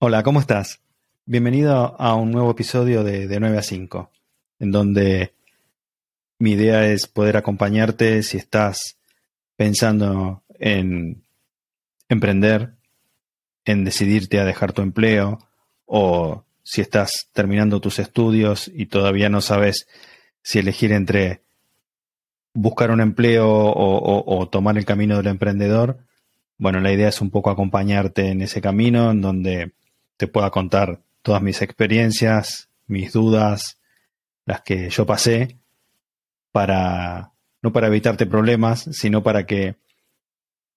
Hola, ¿cómo estás? Bienvenido a un nuevo episodio de, de 9 a 5, en donde mi idea es poder acompañarte si estás pensando en emprender, en decidirte a dejar tu empleo o si estás terminando tus estudios y todavía no sabes si elegir entre buscar un empleo o, tomar el camino del emprendedor. Bueno, la idea es un poco acompañarte en ese camino en donde te pueda contar todas mis experiencias, mis dudas, las que yo pasé, para, no para evitarte problemas, sino para que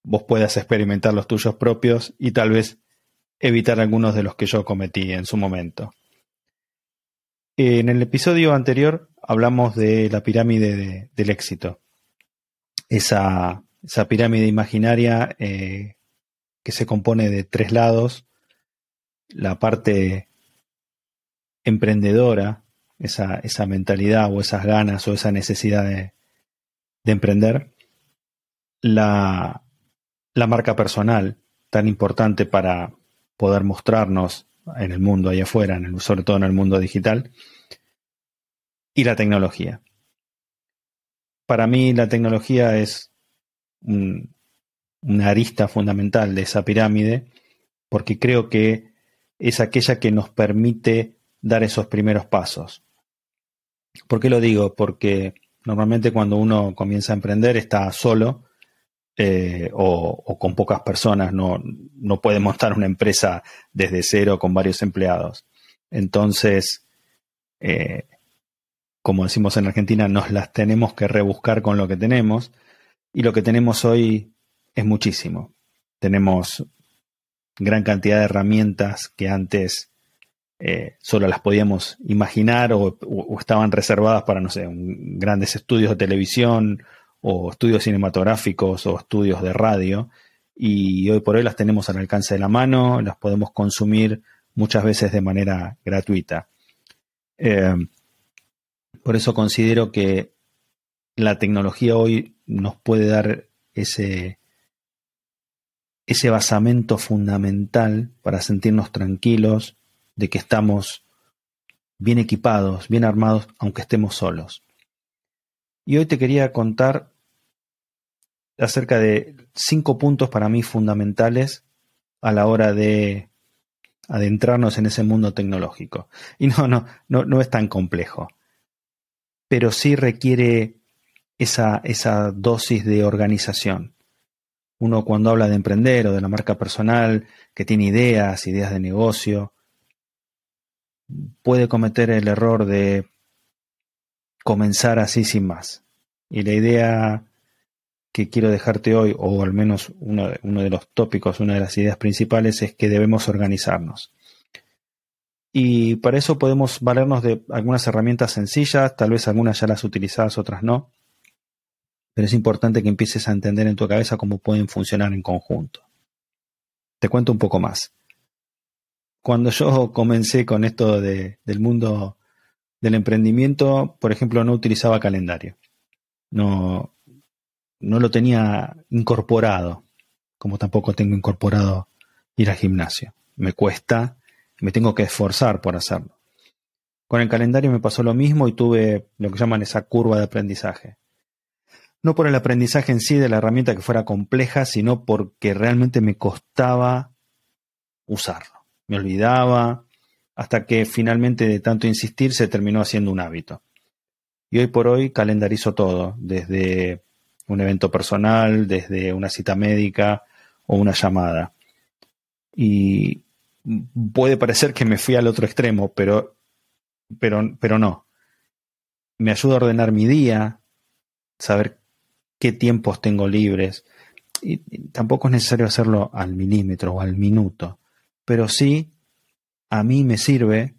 vos puedas experimentar los tuyos propios y tal vez evitar algunos de los que yo cometí en su momento. En el episodio anterior hablamos de la pirámide de, del éxito, esa, esa pirámide imaginaria eh, que se compone de tres lados la parte emprendedora, esa, esa mentalidad o esas ganas o esa necesidad de, de emprender, la, marca personal, tan importante para poder mostrarnos en el mundo allá afuera, en el, sobre todo en el mundo digital, y la tecnología. Para mí la tecnología es un, una arista fundamental de esa pirámide, porque creo que es aquella que nos permite dar esos primeros pasos. ¿Por qué lo digo? Porque normalmente cuando uno comienza a emprender está solo eh, o, con pocas personas, no, no puede montar una empresa desde cero con varios empleados. Entonces, eh, como decimos en Argentina, nos las tenemos que rebuscar con lo que tenemos y lo que tenemos hoy es muchísimo. Tenemos gran cantidad de herramientas que antes eh, solo las podíamos imaginar o, estaban reservadas para, no sé, grandes estudios de televisión o estudios cinematográficos o estudios de radio. Y hoy por hoy las tenemos al alcance de la mano, las podemos consumir muchas veces de manera gratuita. Eh, por eso considero que la tecnología hoy nos puede dar ese, ese basamento fundamental para sentirnos tranquilos de que estamos bien equipados, bien armados, aunque estemos solos. Y hoy te quería contar acerca de cinco puntos para mí fundamentales a la hora de adentrarnos en ese mundo tecnológico. Y no, no, no, no es tan complejo, pero sí requiere esa, esa dosis de organización uno cuando habla de emprender o de la marca personal, que tiene ideas, ideas de negocio, puede cometer el error de comenzar así sin más. Y la idea que quiero dejarte hoy, o al menos uno de, los tópicos, una de las ideas principales, es que debemos organizarnos. Y para eso podemos valernos de algunas herramientas sencillas, tal vez algunas ya las utilizadas, otras no pero es importante que empieces a entender en tu cabeza cómo pueden funcionar en conjunto. Te cuento un poco más. Cuando yo comencé con esto de, del mundo del emprendimiento, por ejemplo, no utilizaba calendario. No, no lo tenía incorporado, como tampoco tengo incorporado ir al gimnasio. Me cuesta, me tengo que esforzar por hacerlo. Con el calendario me pasó lo mismo y tuve lo que llaman esa curva de aprendizaje no por el aprendizaje en sí de la herramienta que fuera compleja, sino porque realmente me costaba usarlo. Me olvidaba, hasta que finalmente de tanto insistir se terminó haciendo un hábito. Y hoy por hoy calendarizo todo, desde un evento personal, desde una cita médica o una llamada. Y puede parecer que me fui al otro extremo, pero, pero, pero no. Me ayuda a ordenar mi día, saber qué tiempos tengo libres. Y, tampoco es necesario hacerlo al milímetro o al minuto, pero sí a mí me sirve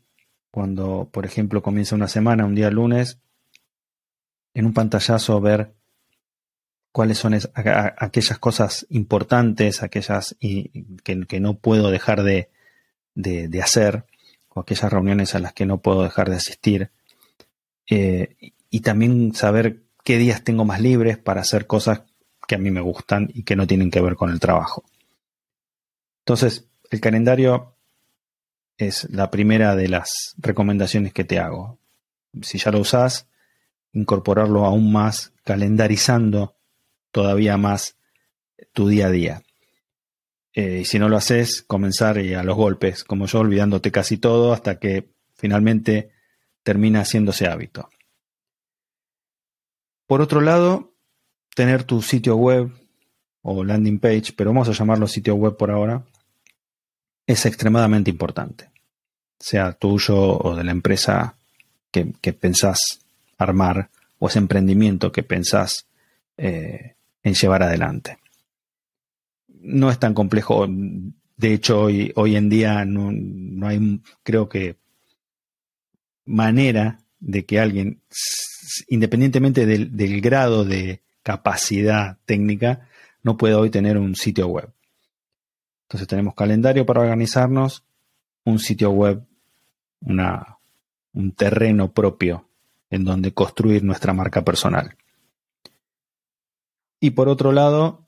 cuando, por ejemplo, comienza una semana, un día lunes, en un pantallazo ver cuáles son aquellas cosas importantes, aquellas y, que, no puedo dejar de, de, de, hacer, o aquellas reuniones a las que no puedo dejar de asistir. Eh, y también saber qué días tengo más libres para hacer cosas que a mí me gustan y que no tienen que ver con el trabajo. Entonces, el calendario es la primera de las recomendaciones que te hago. Si ya lo usás, incorporarlo aún más, calendarizando todavía más tu día a día. Eh, y si no lo haces, comenzar a los golpes, como yo, olvidándote casi todo hasta que finalmente termina haciéndose hábito. Por otro lado, tener tu sitio web o landing page, pero vamos a llamarlo sitio web por ahora, es extremadamente importante. Sea tuyo o de la empresa que, que pensás armar o ese emprendimiento que pensás eh, en llevar adelante. No es tan complejo. De hecho, hoy, hoy en día no, no hay, creo que, manera de que alguien, independientemente del, grado de capacidad técnica, no pueda hoy tener un sitio web. Entonces tenemos calendario para organizarnos, un sitio web, una, un terreno propio en donde construir nuestra marca personal. Y por otro lado,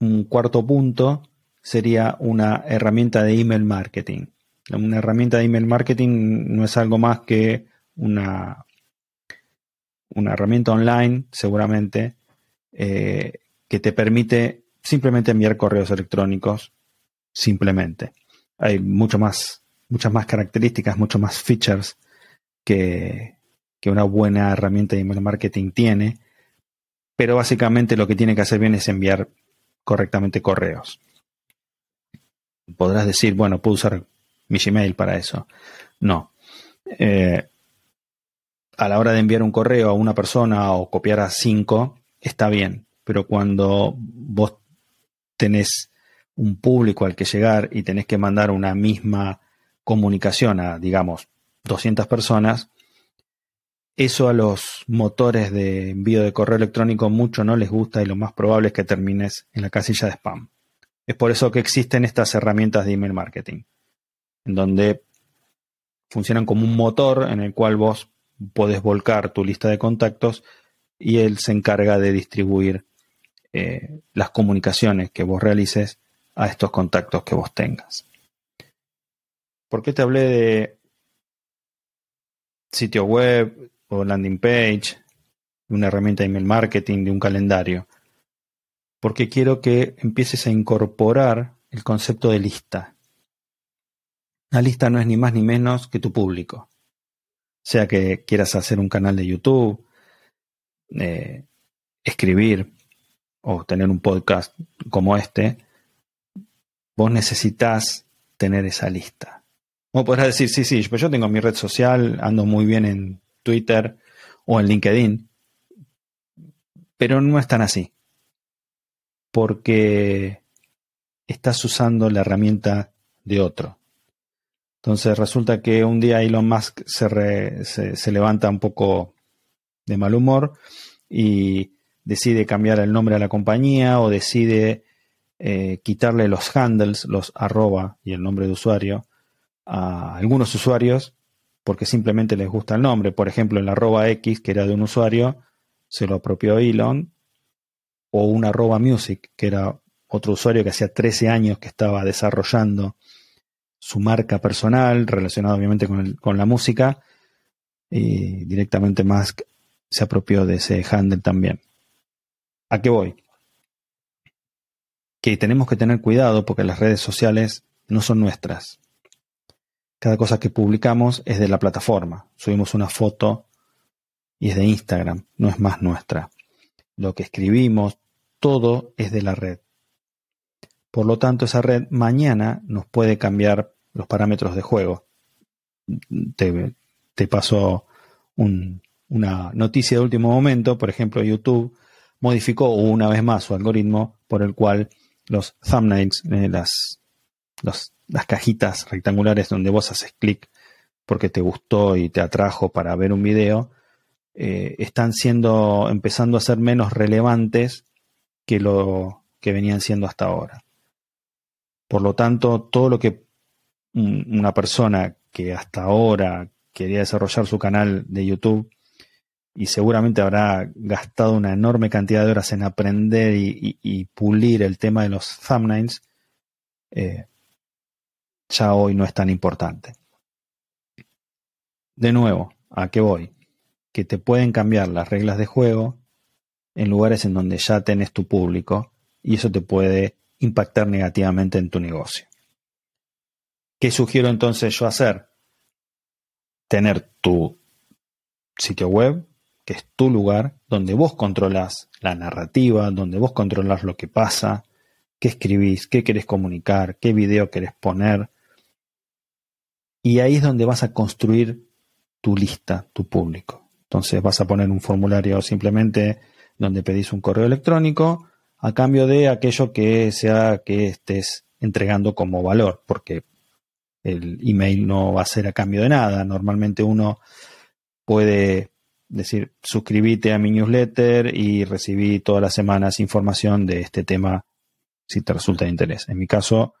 un cuarto punto sería una herramienta de email marketing. Una herramienta de email marketing no es algo más que una, una herramienta online, seguramente, eh, que te permite simplemente enviar correos electrónicos, simplemente. Hay mucho más, muchas más características, muchos más features que, que una buena herramienta de email marketing tiene pero básicamente lo que tiene que hacer bien es enviar correctamente correos. Podrás decir, bueno, puedo usar mi Gmail para eso. No. Eh, a la hora de enviar un correo a una persona o copiar a cinco, está bien. Pero cuando vos tenés un público al que llegar y tenés que mandar una misma comunicación a, digamos, 200 personas, eso a los motores de envío de correo electrónico mucho no les gusta y lo más probable es que termines en la casilla de spam. Es por eso que existen estas herramientas de email marketing, en donde funcionan como un motor en el cual vos podés volcar tu lista de contactos y él se encarga de distribuir eh, las comunicaciones que vos realices a estos contactos que vos tengas. ¿Por qué te hablé de sitio web, o landing page, una herramienta de email marketing, de un calendario, porque quiero que empieces a incorporar el concepto de lista. La lista no es ni más ni menos que tu público. Sea que quieras hacer un canal de YouTube, eh, escribir o tener un podcast como este, vos necesitas tener esa lista. O podrás decir, sí, sí, pues yo tengo mi red social, ando muy bien en Twitter o en LinkedIn. Pero no es tan así. Porque estás usando la herramienta de otro. Entonces resulta que un día Elon Musk se, se, levanta un poco de mal humor y decide cambiar el nombre a la compañía o decide eh, quitarle los handles, los arroba y el nombre de usuario a algunos usuarios porque simplemente les gusta el nombre. Por ejemplo, el arroba X, que era de un usuario, se lo apropió Elon, o un arroba music, que era otro usuario que hacía 13 años que estaba desarrollando su marca personal, relacionada obviamente con, la música, y directamente Musk se apropió de ese handle también. ¿A qué voy? Que tenemos que tener cuidado porque las redes sociales no son nuestras. Cada cosa que publicamos es de la plataforma. Subimos una foto y es de Instagram, no es más nuestra. Lo que escribimos, todo es de la red. Por lo tanto, esa red mañana nos puede cambiar los parámetros de juego. Te, te pasó una noticia de último momento, por ejemplo, YouTube modificó una vez más su algoritmo por el cual los thumbnails, eh, las cajitas rectangulares donde vos haces clic porque te gustó y te atrajo para ver un video, eh, están siendo, empezando a ser menos relevantes que lo que venían siendo hasta ahora. Por lo tanto, todo lo que una persona que hasta ahora quería desarrollar su canal de YouTube y seguramente habrá gastado una enorme cantidad de horas en aprender y, pulir el tema de los thumbnails, eh, ya hoy no es tan importante. De nuevo, ¿a qué voy? Que te pueden cambiar las reglas de juego en lugares en donde ya tenés tu público y eso te puede impactar negativamente en tu negocio. ¿Qué sugiero entonces yo hacer? Tener tu sitio web, que es tu lugar, donde vos controlas la narrativa, donde vos controlas lo que pasa, qué escribís, qué querés comunicar, qué video querés poner. Y ahí es donde vas a construir tu lista, tu público. Entonces vas a poner un formulario simplemente donde pedís un correo electrónico a cambio de aquello que sea que estés entregando como valor, porque el email no va a ser a cambio de nada. Normalmente uno puede decir, suscríbete a mi newsletter y recibí todas las semanas información de este tema si te resulta de interés. En mi caso,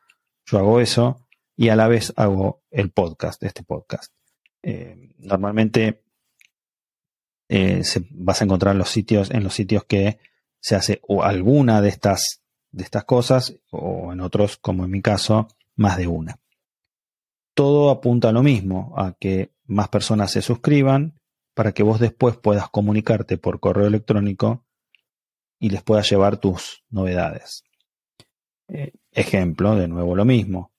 yo hago eso y a la vez hago el podcast, este podcast. Eh, normalmente eh, se, vas a encontrar en los sitios, en los sitios que se hace o alguna de estas, de estas cosas, o en otros, como en mi caso, más de una. Todo apunta a lo mismo, a que más personas se suscriban para que vos después puedas comunicarte por correo electrónico y les puedas llevar tus novedades. Eh, ejemplo, de nuevo lo mismo.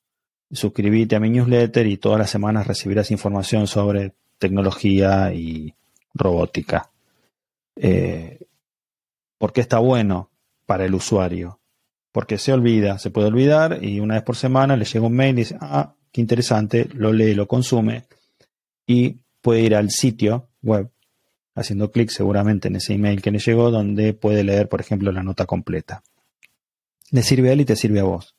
Suscríbete a mi newsletter y todas las semanas recibirás información sobre tecnología y robótica. Eh, ¿Por qué está bueno para el usuario? Porque se olvida, se puede olvidar y una vez por semana le llega un mail y dice, ah, qué interesante, lo lee, lo consume y puede ir al sitio web haciendo clic seguramente en ese email que le llegó donde puede leer, por ejemplo, la nota completa. Le sirve a él y te sirve a vos.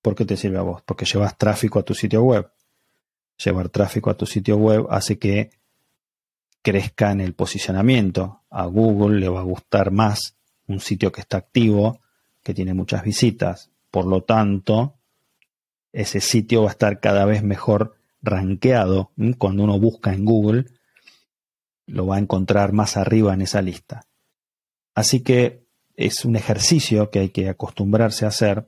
¿Por qué te sirve a vos? Porque llevas tráfico a tu sitio web. Llevar tráfico a tu sitio web hace que crezca en el posicionamiento. A Google le va a gustar más un sitio que está activo, que tiene muchas visitas. Por lo tanto, ese sitio va a estar cada vez mejor rankeado. Cuando uno busca en Google, lo va a encontrar más arriba en esa lista. Así que es un ejercicio que hay que acostumbrarse a hacer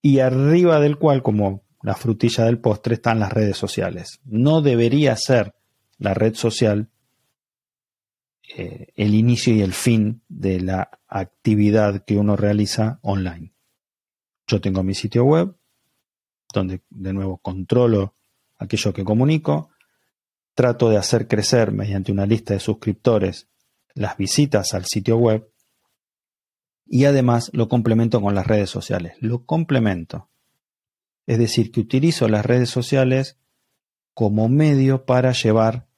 y arriba del cual, como la frutilla del postre, están las redes sociales. No debería ser la red social eh, el inicio y el fin de la actividad que uno realiza online. Yo tengo mi sitio web, donde de nuevo controlo aquello que comunico, trato de hacer crecer mediante una lista de suscriptores las visitas al sitio web y además lo complemento con las redes sociales. Lo complemento. Es decir, que utilizo las redes sociales como medio para llevar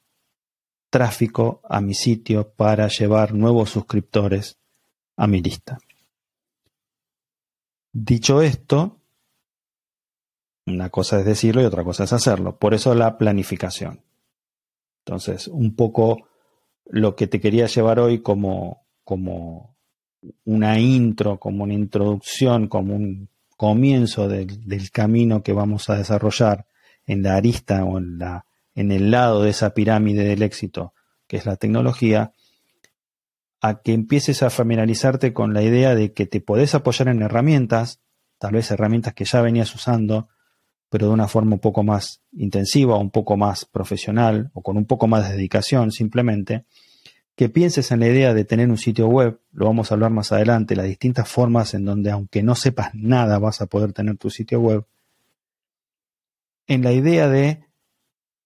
tráfico a mi sitio, para llevar nuevos suscriptores a mi lista. Dicho esto, una cosa es decirlo y otra cosa es hacerlo. Por eso la planificación. Entonces, un poco lo que te quería llevar hoy como, como una intro, como una introducción, como un comienzo del, camino que vamos a desarrollar en la arista o en, la, en el lado de esa pirámide del éxito, que es la tecnología, a que empieces a familiarizarte con la idea de que te podés apoyar en herramientas, tal vez herramientas que ya venías usando, pero de una forma un poco más intensiva, un poco más profesional o con un poco más de dedicación simplemente, que pienses en la idea de tener un sitio web, lo vamos a hablar más adelante, las distintas formas en donde aunque no sepas nada vas a poder tener tu sitio web, en la idea de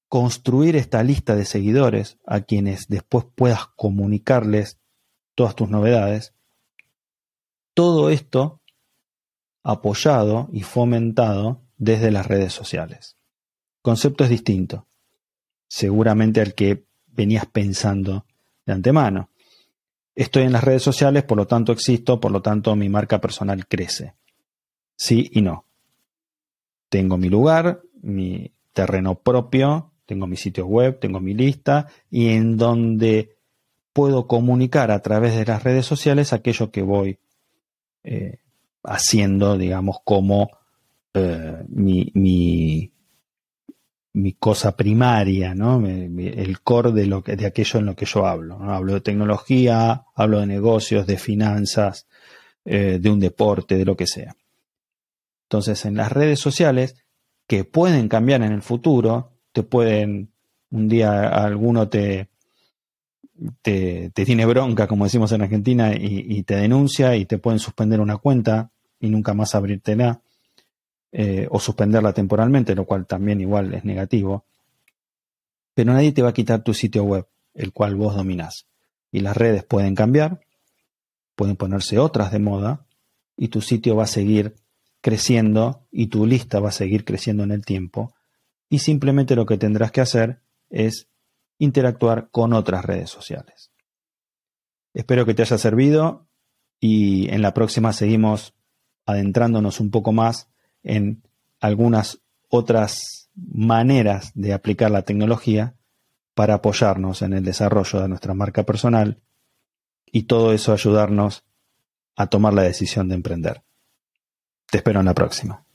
construir esta lista de seguidores a quienes después puedas comunicarles todas tus novedades, todo esto apoyado y fomentado desde las redes sociales. concepto es distinto, seguramente al que venías pensando de antemano. Estoy en las redes sociales, por lo tanto existo, por lo tanto mi marca personal crece. Sí y no. Tengo mi lugar, mi terreno propio, tengo mi sitio web, tengo mi lista y en donde puedo comunicar a través de las redes sociales aquello que voy eh, haciendo, digamos, como eh, mi, mi cosa primaria, ¿no? el core de, lo que, de aquello en lo que yo hablo. Hablo de tecnología, hablo de negocios, de finanzas, eh, de un deporte, de lo que sea. Entonces, en las redes sociales que pueden cambiar en el futuro, te pueden, un día alguno te, te, tiene bronca, como decimos en Argentina, y, te denuncia y te pueden suspender una cuenta y nunca más abrirtela, eh, o suspenderla temporalmente, lo cual también igual es negativo. Pero nadie te va a quitar tu sitio web, el cual vos dominás. Y las redes pueden cambiar, pueden ponerse otras de moda, y tu sitio va a seguir creciendo y tu lista va a seguir creciendo en el tiempo. Y simplemente lo que tendrás que hacer es interactuar con otras redes sociales. Espero que te haya servido y en la próxima seguimos adentrándonos un poco más en algunas otras maneras de aplicar la tecnología para apoyarnos en el desarrollo de nuestra marca personal y todo eso ayudarnos a tomar la decisión de emprender. Te espero en la próxima.